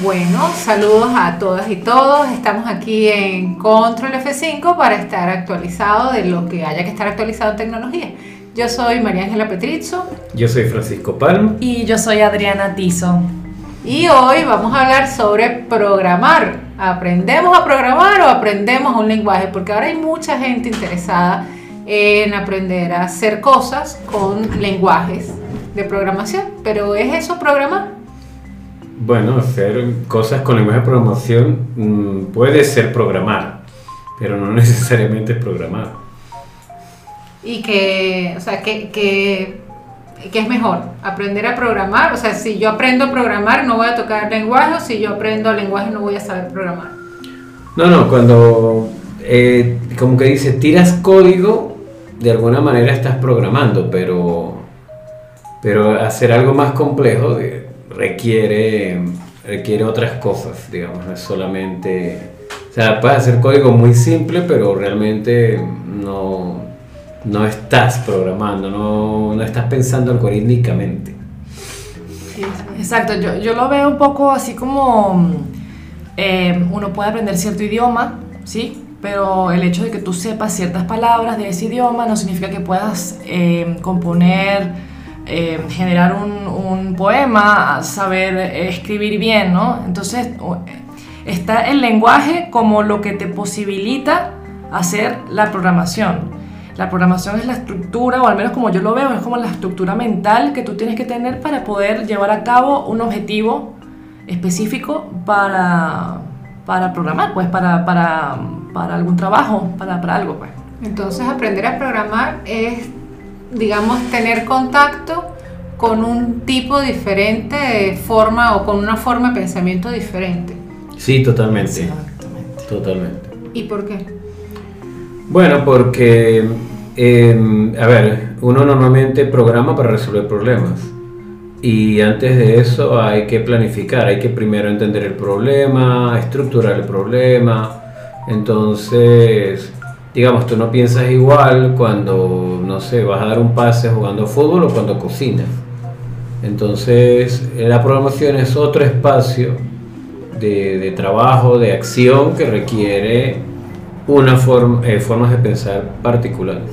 Bueno, saludos a todas y todos. Estamos aquí en Control F5 para estar actualizado de lo que haya que estar actualizado en tecnología. Yo soy María Ángela Petrizzo. Yo soy Francisco Palm. Y yo soy Adriana Tizo. Y hoy vamos a hablar sobre programar. ¿Aprendemos a programar o aprendemos un lenguaje? Porque ahora hay mucha gente interesada en aprender a hacer cosas con lenguajes de programación. Pero ¿es eso programar? Bueno, hacer cosas con lenguaje de programación mm, puede ser programar, pero no necesariamente es programar. Y que, o sea, que, que, que, es mejor, aprender a programar. O sea, si yo aprendo a programar no voy a tocar lenguaje, o si yo aprendo lenguaje no voy a saber programar. No, no, cuando, eh, como que dice, tiras código, de alguna manera estás programando, pero, pero hacer algo más complejo... De, requiere, requiere otras cosas, digamos, no es solamente... O sea, puedes hacer código muy simple, pero realmente no, no estás programando, no, no estás pensando algorítmicamente. Exacto, yo, yo, lo veo un poco así como eh, uno puede aprender cierto idioma, ¿sí? Pero el hecho de que tú sepas ciertas palabras de ese idioma no significa que puedas eh, componer eh, generar un, un, poema, saber escribir bien, ¿no? Entonces está el lenguaje como lo que te posibilita hacer la programación. La programación es la estructura, o al menos como yo lo veo, es como la estructura mental que tú tienes que tener para poder llevar a cabo un objetivo específico para, para programar, pues para, para, para algún trabajo, para, para algo. Pues. Entonces aprender a programar es digamos, tener contacto con un tipo diferente de forma o con una forma de pensamiento diferente. Sí, totalmente. Totalmente. ¿Y por qué? Bueno, porque, em, a ver, uno normalmente programa para resolver problemas. Y antes de eso hay que planificar, hay que primero entender el problema, estructurar el problema. Entonces, digamos, tú no piensas igual cuando, no sé, vas a dar un pase jugando fútbol o cuando cocinas. Entonces, la programación es otro espacio de, trabajo, de acción que requiere una forma, eh, formas de pensar particulares.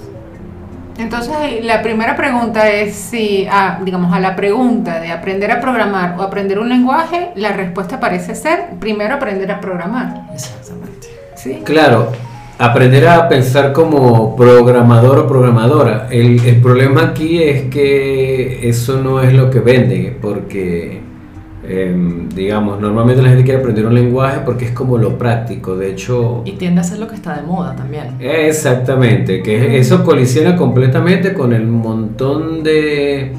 Entonces, la primera pregunta es si, ah, digamos, a la pregunta de aprender a programar o aprender un lenguaje, la respuesta parece ser primero aprender a programar. Exactamente. ¿Sí? Claro, aprender a pensar como programador o programadora. El, el, problema aquí es que eso no es lo que vende, porque, em, digamos, normalmente la gente quiere aprender un lenguaje porque es como lo práctico, de hecho... Y tiende a ser lo que está de moda también. Exactamente, que eso colisiona completamente con el montón de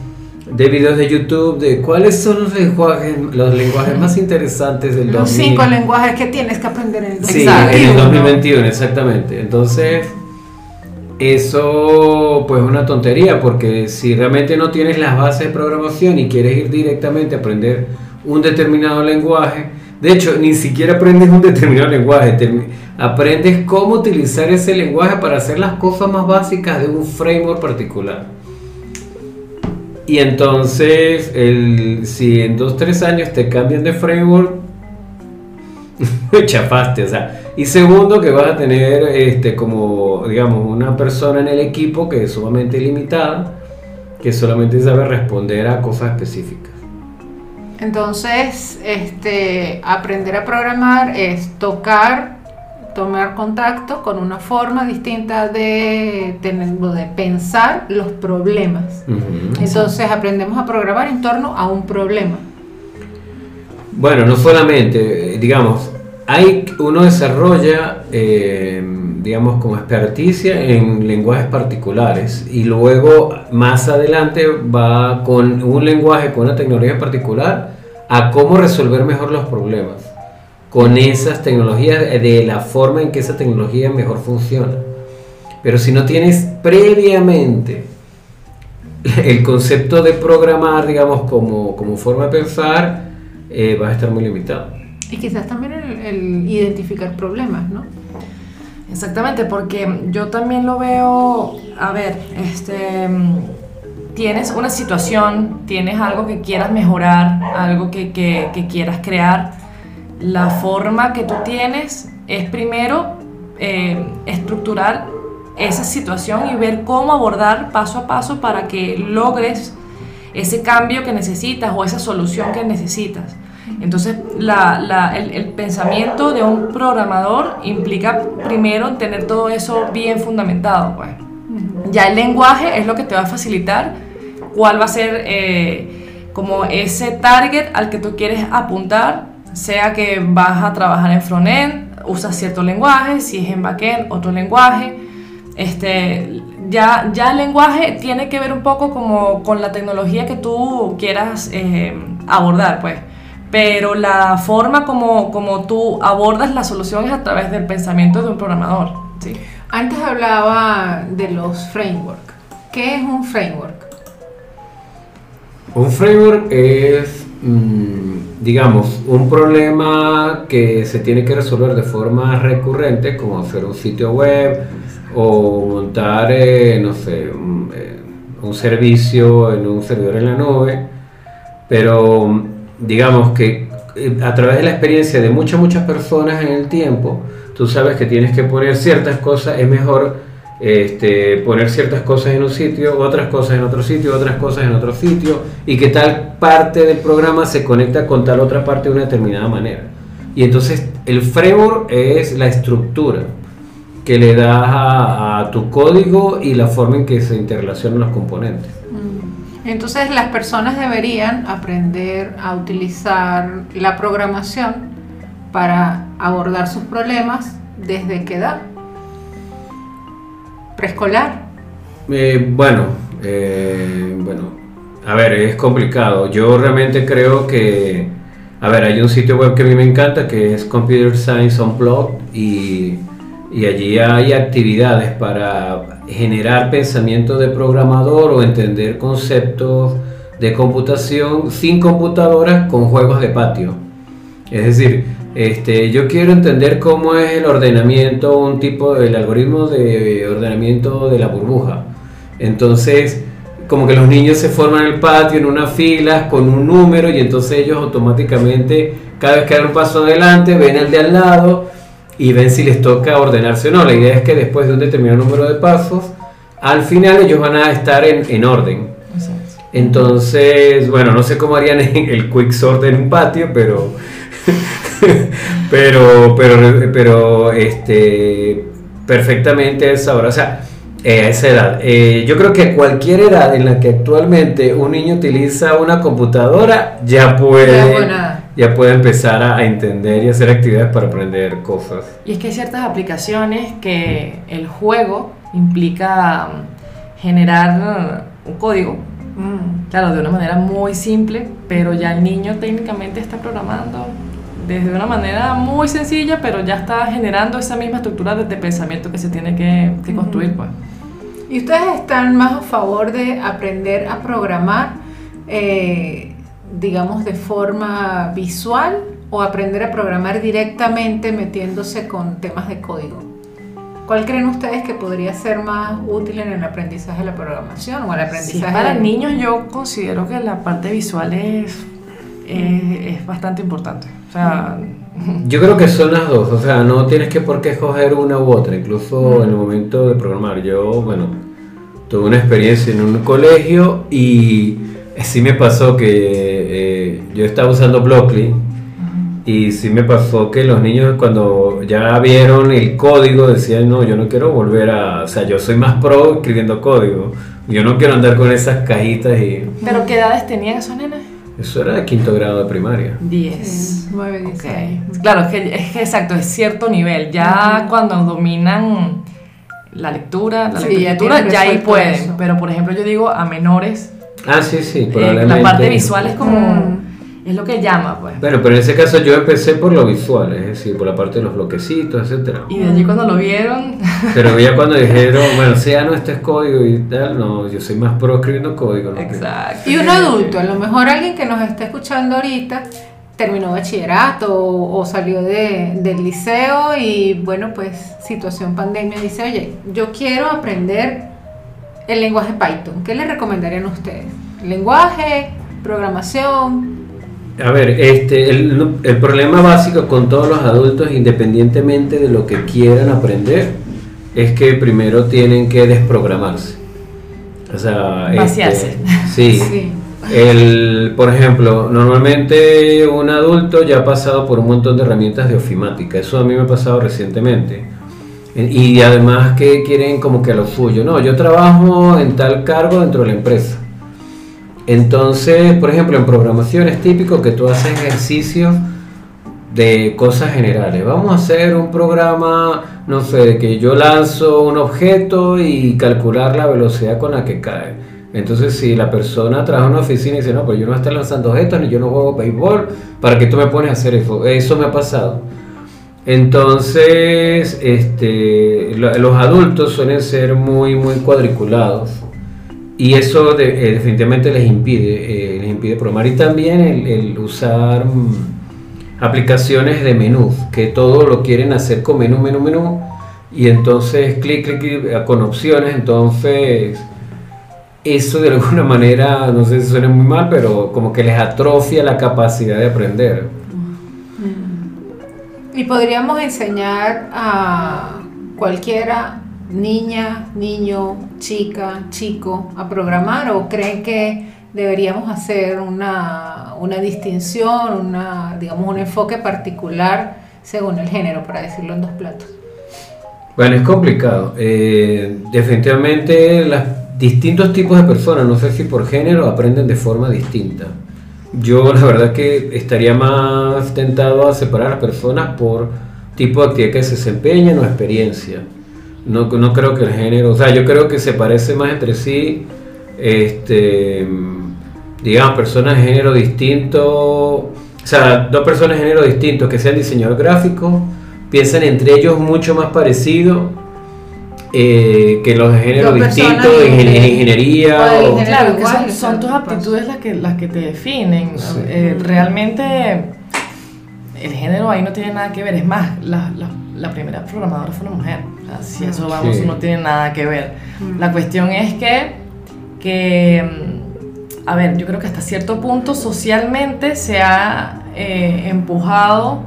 de videos de YouTube de cuáles son los lenguajes, los lenguajes más interesantes del Los cinco lenguajes que tienes que aprender en el 2021. Sí, en el 2021, exactamente. Entonces, eso pues es una tontería porque si realmente no tienes las bases de programación y quieres ir directamente a aprender un determinado lenguaje, de hecho, ni siquiera aprendes un determinado lenguaje, aprendes cómo utilizar ese lenguaje para hacer las cosas más básicas de un framework particular. Y entonces, el, si en 2-3 años te cambian de framework, chafaste, o sea. Y segundo, que vas a tener este, como, digamos, una persona en el equipo que es sumamente limitada, que solamente sabe responder a cosas específicas. Entonces, este, aprender a programar es tocar tomar contacto con una forma distinta de, de pensar los problemas. Entonces aprendemos a programar en torno a un problema. Bueno, no solamente, digamos, hay, uno desarrolla, eh, digamos, como experticia en lenguajes particulares y luego más adelante va con un lenguaje, con una tecnología particular, a cómo resolver mejor los problemas con esas tecnologías, de la forma en que esa tecnología mejor funciona. Pero si no tienes previamente el concepto de programar, digamos, como, como forma de pensar, eh, vas a estar muy limitado. Y quizás también el, identificar problemas, ¿no? Exactamente, porque yo también lo veo, a ver, este, tienes una situación, tienes algo que quieras mejorar, algo que, que, que quieras crear, la forma que tú tienes es primero eh, estructurar esa situación y ver cómo abordar paso a paso para que logres ese cambio que necesitas o esa solución que necesitas. Entonces, el, pensamiento de un programador implica primero tener todo eso bien fundamentado. Pues. Ya el lenguaje es lo que te va a facilitar cuál va a ser eh, como ese target al que tú quieres apuntar, sea que vas a trabajar en frontend, usas cierto lenguaje, si es en backend, otro lenguaje. Este, ya, ya el lenguaje tiene que ver un poco como con la tecnología que tú quieras eh, abordar, pues. Pero la forma como, como tú abordas la solución es a través del pensamiento de un programador. ¿sí? Antes hablaba de los frameworks. ¿Qué es un framework? Un framework es, digamos, un problema que se tiene que resolver de forma recurrente, como hacer un sitio web, o montar, eh, no sé, eh, un, servicio en un servidor en la nube, pero digamos que eh, a través de la experiencia de muchas, muchas personas en el tiempo, tú sabes que tienes que poner ciertas cosas, es mejor este, poner ciertas cosas en un sitio, otras cosas en otro sitio, otras cosas en otro sitio, y que tal parte del programa se conecta con tal otra parte de una determinada manera. Y entonces el framework es la estructura que le das a, tu código y la forma en que se interrelacionan los componentes. Mm. Entonces las personas deberían aprender a utilizar la programación para abordar sus problemas desde qué edad? Preescolar. Eh, bueno, eh, bueno, a ver, es complicado. Yo realmente creo que, a ver, hay un sitio web que a mí me encanta que es Computer Science Unplugged y y allí hay actividades para generar pensamiento de programador o entender conceptos de computación sin computadoras con juegos de patio. Es decir, este, yo quiero entender cómo es el ordenamiento, un tipo, el algoritmo de ordenamiento de la burbuja. Entonces, como que los niños se forman en el patio en una fila con un número y entonces ellos automáticamente, cada vez que dan un paso adelante, ven al de al lado y ven si les toca ordenarse o no. La idea es que después de un determinado número de pasos, al final ellos van a estar en, orden. Entonces, bueno, no sé cómo harían el quick sort en un patio, pero pero pero pero este perfectamente a esa hora, o sea, eh, a esa edad. Eh, yo creo que cualquier edad en la que actualmente un niño utiliza una computadora ya puede ya puede empezar a, entender y hacer actividades para aprender cosas. Y es que hay ciertas aplicaciones que el juego implica mm, generar un código, mm. claro, de una manera muy simple, pero ya el niño técnicamente está programando desde una manera muy sencilla, pero ya está generando esa misma estructura de, pensamiento que se tiene que, construir. Pues. ¿Y ustedes están más a favor de aprender a programar? Eh, digamos, de forma visual o aprender a programar directamente metiéndose con temas de código? ¿Cuál creen ustedes que podría ser más útil en el aprendizaje de la programación o el aprendizaje? para niños yo considero que la parte visual es, es, bastante importante. Sea, yo creo que son las dos, o sea, no tienes que por qué escoger una u otra, incluso en el momento de programar. Yo, bueno, tuve una experiencia en un colegio y sí me pasó que eh, yo estaba usando Blockly y sí me pasó que los niños cuando ya vieron el código decían, no, yo no quiero volver a, o sea, yo soy más pro escribiendo código, yo no quiero andar con esas cajitas y... ¿Pero qué edades tenían esos nenes? Eso era de quinto grado de primaria. 10. 9, 10. Claro, es que, es que, exacto, es cierto nivel. Ya cuando dominan la lectura, la lectura, ya, ahí pueden. Pero por ejemplo, yo digo a menores Ah, sí, sí, probablemente. Eh, la parte visual es como... Es lo que llama, pues. Bueno, pero en ese caso yo empecé por lo visual, es decir, por la parte de los bloquecitos, etcétera. Y de allí cuando lo vieron... Pero ya cuando dijeron, bueno, sea no, este es código y tal, no, yo soy más pro escribiendo código. ¿no? Exacto. Y un adulto, a lo mejor alguien que nos está escuchando ahorita, terminó bachillerato o, salió de, del liceo y bueno, pues situación pandemia, dice, oye, yo quiero aprender el lenguaje Python. ¿Qué le recomendarían ustedes? ¿Lenguaje? ¿Programación? A ver, este, el, el, problema básico con todos los adultos, independientemente de lo que quieran aprender, es que primero tienen que desprogramarse. O sea, vaciarse. Este, sí. El, por ejemplo, normalmente un adulto ya ha pasado por un montón de herramientas de ofimática. Eso a mí me ha pasado recientemente. Y además que quieren como que a lo suyo. No, yo trabajo en tal cargo dentro de la empresa. Entonces, por ejemplo, en programación es típico que tú haces ejercicios de cosas generales. Vamos a hacer un programa, no sé, que yo lanzo un objeto y calcular la velocidad con la que cae. Entonces, si la persona trabaja en una oficina y dice, no, pues yo no estoy lanzando objetos ni yo no juego béisbol, ¿para qué tú me pones a hacer eso? Eso me ha pasado. Entonces, este, los adultos suelen ser muy, muy cuadriculados y eso eh, definitivamente les impide, eh, les impide programar. Y también el, usar... Mm, aplicaciones de menú, que todo lo quieren hacer con menú, menú, menú, y entonces clic, clic, clic con opciones, entonces eso de alguna manera, no sé si suena muy mal, pero como que les atrofia la capacidad de aprender. Y podríamos enseñar a cualquiera, niña, niño, chica, chico, a programar o creen que deberíamos hacer una, una distinción, una, digamos, un enfoque particular según el género, para decirlo en dos platos. Bueno, es complicado. Eh, definitivamente los distintos tipos de personas, no sé si por género, aprenden de forma distinta. Yo la verdad que estaría más tentado a separar a personas por tipo de actividad que se desempeñan o experiencia. No, no creo que el género, o sea, yo creo que se parece más entre sí este, digamos, personas de género distinto, o sea, dos personas de género distinto que sean diseñador gráfico, piensan entre ellos mucho más parecido eh, que los de género distinto en, ingeniería. O, claro, que son, tus aptitudes las que, las que te definen. Eh, realmente el género ahí no tiene nada que ver, es más, la, la, primera programadora fue una mujer. Si eso vamos, no tiene nada que ver. Mm. La cuestión es que, que a ver, yo creo que hasta cierto punto socialmente se ha eh, empujado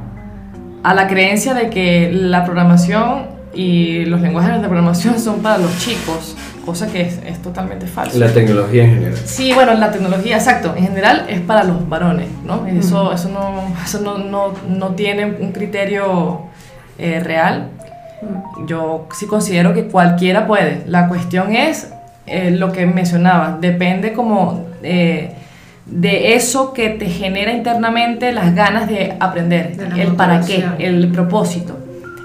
a la creencia de que la programación y los lenguajes de programación son para los chicos, cosa que es, totalmente falso. La tecnología en general. Sí, bueno, la tecnología, exacto, en general es para los varones, ¿no? Eso, eso, no, eso no, no, no tiene un criterio eh, real. Yo sí considero que cualquiera puede. La cuestión es eh, lo que mencionaba, depende como eh, de eso que te genera internamente las ganas de aprender, el para qué, el propósito.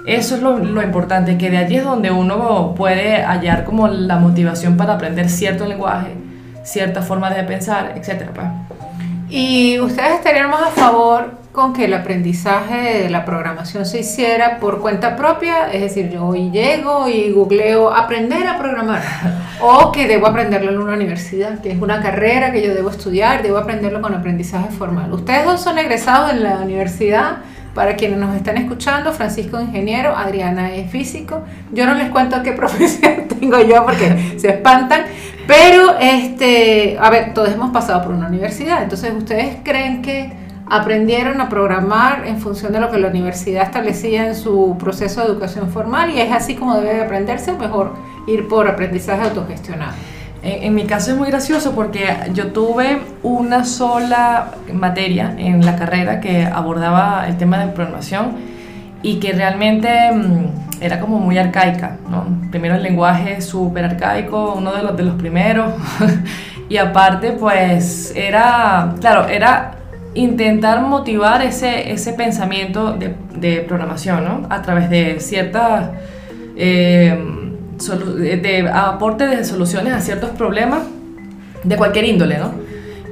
Eso es lo, lo, importante, que de allí es donde uno puede hallar como la motivación para aprender cierto lenguaje, cierta forma de pensar, etc. Pues. ¿Y ustedes estarían más a favor con que el aprendizaje de la programación se hiciera por cuenta propia, es decir, yo hoy llego y googleo aprender a programar, o que debo aprenderlo en una universidad, que es una carrera que yo debo estudiar, debo aprenderlo con aprendizaje formal. Ustedes dos son egresados en la universidad, para quienes nos están escuchando, Francisco ingeniero, Adriana es físico. Yo no les cuento qué profesión tengo yo porque se espantan, pero este, a ver, todos hemos pasado por una universidad, entonces ustedes creen que aprendieron a programar en función de lo que la universidad establecía en su proceso de educación formal y es así como debe de aprenderse, mejor ir por aprendizaje autogestionado. En, mi caso es muy gracioso porque yo tuve una sola materia en la carrera que abordaba el tema de programación y que realmente mm, era como muy arcaica. ¿no? Primero el lenguaje súper arcaico, uno de los, de los primeros. y aparte pues era, claro, era intentar motivar ese, ese pensamiento de, programación, ¿no? A través de ciertas... Eh, de aporte de soluciones a ciertos problemas de cualquier índole, ¿no?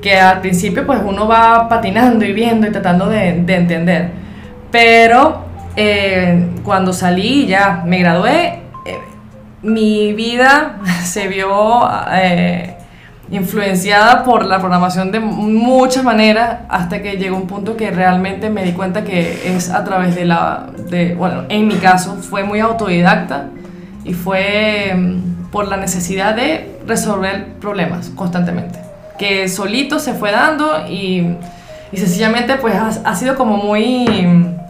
Que al principio pues uno va patinando y viendo y tratando de, de entender. Pero eh, cuando salí ya me gradué, eh, mi vida se vio influenciada por la programación de muchas maneras hasta que llegó un punto que realmente me di cuenta que es a través de la, de, bueno, en mi caso fue muy autodidacta y fue mm, por la necesidad de resolver problemas constantemente, que solito se fue dando y, y sencillamente pues ha, ha sido como muy,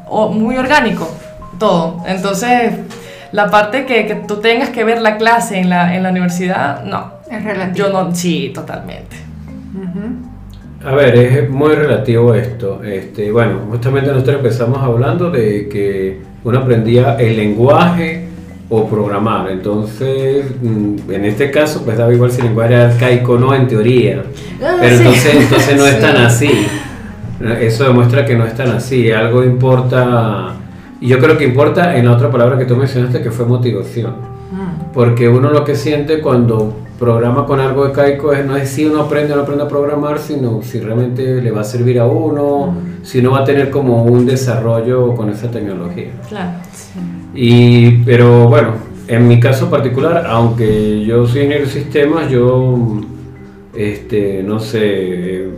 o- muy orgánico todo. Entonces, la parte que, que tú tengas que ver la clase en la, en la universidad, no. Es relativo. Yo no, sí, totalmente. Ujú. A ver, es muy relativo esto. Este, bueno, justamente nosotros empezamos hablando de que uno aprendía el lenguaje o programar. Entonces, mm, en este caso, pues daba igual si el lenguaje era arcaico o no, en teoría. Ah, Pero sí. entonces, entonces no es Sí. tan así. Eso demuestra que no es tan así. Algo importa. Y yo creo que importa en la otra palabra que tú mencionaste, que fue motivación. Mm. Porque uno lo que siente cuando programa con algo arcaico es no es si uno aprende o no aprende a programar, sino si realmente le va a servir a uno, si uno va a tener como un desarrollo con esa tecnología. Claro. Y, pero bueno, en mi caso particular, aunque yo soy ingeniero de sistemas, yo, este, no sé,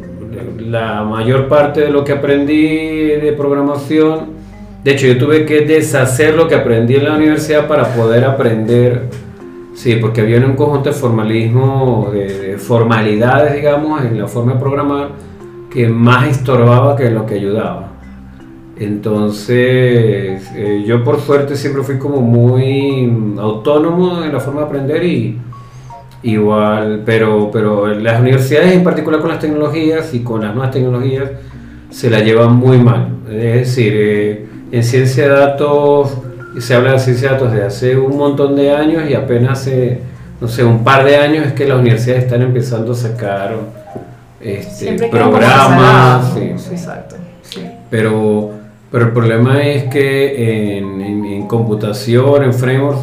la mayor parte de lo que aprendí de programación, de hecho yo tuve que deshacer lo que aprendí en la universidad para poder aprender, sí, porque había un conjunto de formalismo, de, de formalidades, digamos, en la forma de programar, que más estorbaba que lo que ayudaba. Entonces, eh, yo por suerte siempre fui como muy autónomo en la forma de aprender y igual, pero, pero las universidades en particular con las tecnologías y con las nuevas tecnologías se la llevan muy mal. Es decir, eh, en ciencia de datos se habla de ciencia de datos de hace un montón de años y apenas hace, no sé, un par de años es que las universidades están empezando a sacar este, programas. rezagado. sí. Exacto. Sí. Pero, pero el problema es que en, en- en computación, en frameworks,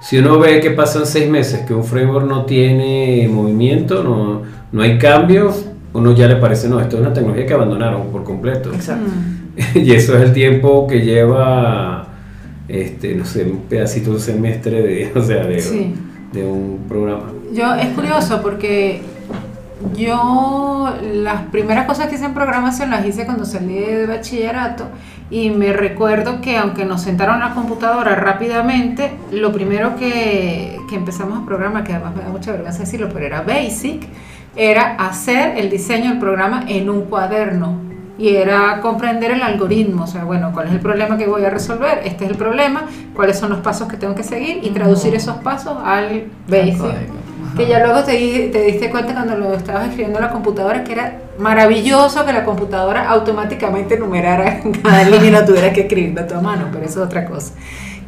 si uno ve que pasan seis meses que un framework no tiene movimiento, no, no hay cambios, uno ya le parece, no, esto es una tecnología que abandonaron por completo. Exacto. Y eso es el tiempo que lleva, este, no sé, un pedacito de un semestre de, o sea, de, Sí. de un programa. Yo, es curioso porque yo las primeras cosas que hice en programación las hice cuando salí de bachillerato y me recuerdo que aunque nos sentaron a la computadora rápidamente, lo primero que, que empezamos a programar, que además me da mucha vergüenza decirlo, pero era basic, era hacer el diseño del programa en un cuaderno y era comprender el algoritmo, o sea, bueno, cuál es el problema que voy a resolver, este es el problema, cuáles son los pasos que tengo que seguir y traducir esos pasos al basic. Que ya luego te, te diste cuenta cuando lo estabas escribiendo en la computadora que era maravilloso que la computadora automáticamente numerara en cada línea y no tuvieras que escribirlo a tu mano, pero eso es otra cosa.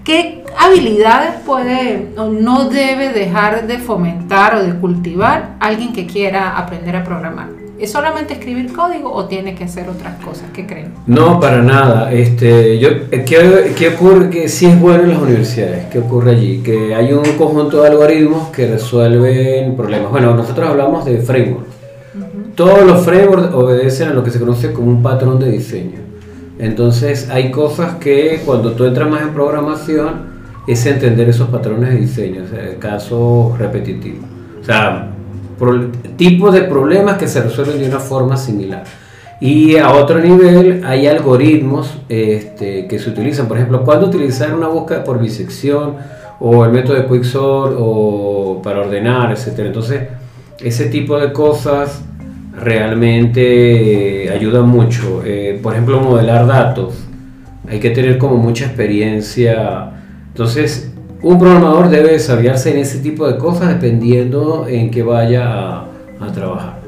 ¿Qué habilidades puede o no debe dejar de fomentar o de cultivar alguien que quiera aprender a programar? ¿Es solamente escribir código o tiene que hacer otras cosas? ¿Qué creen? No, para nada. Este, yo, eh, ¿qué, qué ocurre? Que sí es bueno en las universidades. ¿Qué ocurre allí? Que hay un conjunto de algoritmos que resuelven problemas. Bueno, nosotros hablamos de frameworks. Todos los frameworks obedecen a lo que se conoce como un patrón de diseño. Entonces hay cosas que cuando tú entras más en programación es entender esos patrones de diseño, o sea, casos repetitivos. O sea, tipos de problemas que se resuelven de una forma similar. Y a otro nivel hay algoritmos este, que se utilizan, por ejemplo, cuando utilizar una búsqueda por bisección o el método de quicksort o para ordenar, etcétera. Entonces, ese tipo de cosas realmente eh, ayudan mucho. Eh, por ejemplo, modelar datos. Hay que tener como mucha experiencia. Entonces, un programador debe desarrollarse en ese tipo de cosas dependiendo en que vaya a, a trabajar.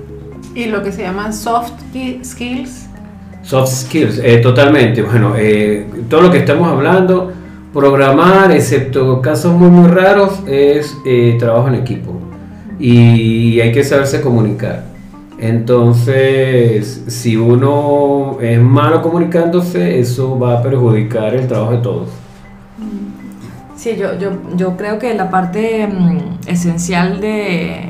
Y lo que se llaman soft ki- skills. Soft skills, eh, totalmente. Bueno, eh, todo lo que estamos hablando, programar, excepto casos muy muy raros, es eh, trabajo en equipo. Y hay que saberse comunicar. Entonces, si uno es malo comunicándose, eso va a perjudicar el trabajo de todos. Sí, yo, yo, yo creo que la parte mm, esencial de,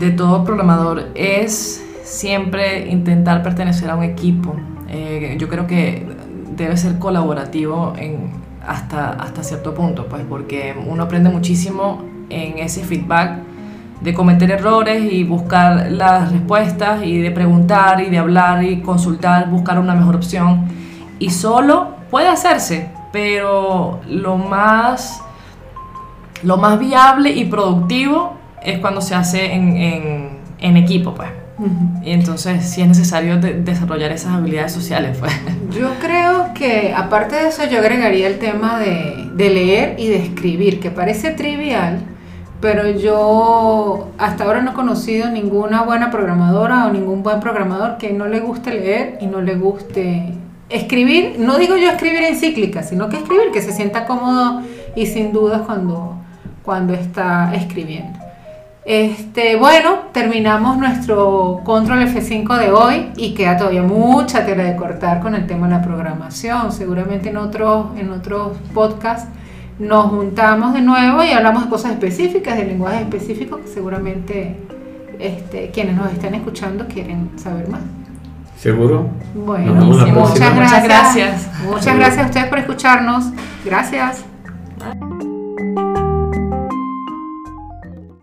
de todo programador es siempre intentar pertenecer a un equipo. Eh, yo creo que debe ser colaborativo en, hasta, hasta cierto punto, pues porque uno aprende muchísimo en ese feedback de cometer errores y buscar las respuestas y de preguntar y de hablar y consultar, buscar una mejor opción. Y solo puede hacerse, pero lo más, lo más viable y productivo es cuando se hace en, en- en equipo, pues. Y entonces sí es necesario de- desarrollar esas habilidades sociales, pues. Yo creo que aparte de eso yo agregaría el tema de, de leer y de escribir, que parece trivial, pero yo hasta ahora no he conocido ninguna buena programadora o ningún buen programador que no le guste leer y no le guste escribir. No digo yo escribir encíclica, sino que escribir, que se sienta cómodo y sin dudas cuando, cuando está escribiendo. Este, bueno, terminamos nuestro control F5 de hoy y queda todavía mucha tela de cortar con el tema de la programación. Seguramente en otros, en podcasts nos juntamos de nuevo y hablamos de cosas específicas, de lenguajes específicos que seguramente este, quienes nos están escuchando quieren saber más. ¿Seguro? Bueno, Nos vemos la muchas próxima. gracias. Muchas gracias. Muchas gracias a ustedes por escucharnos. Gracias.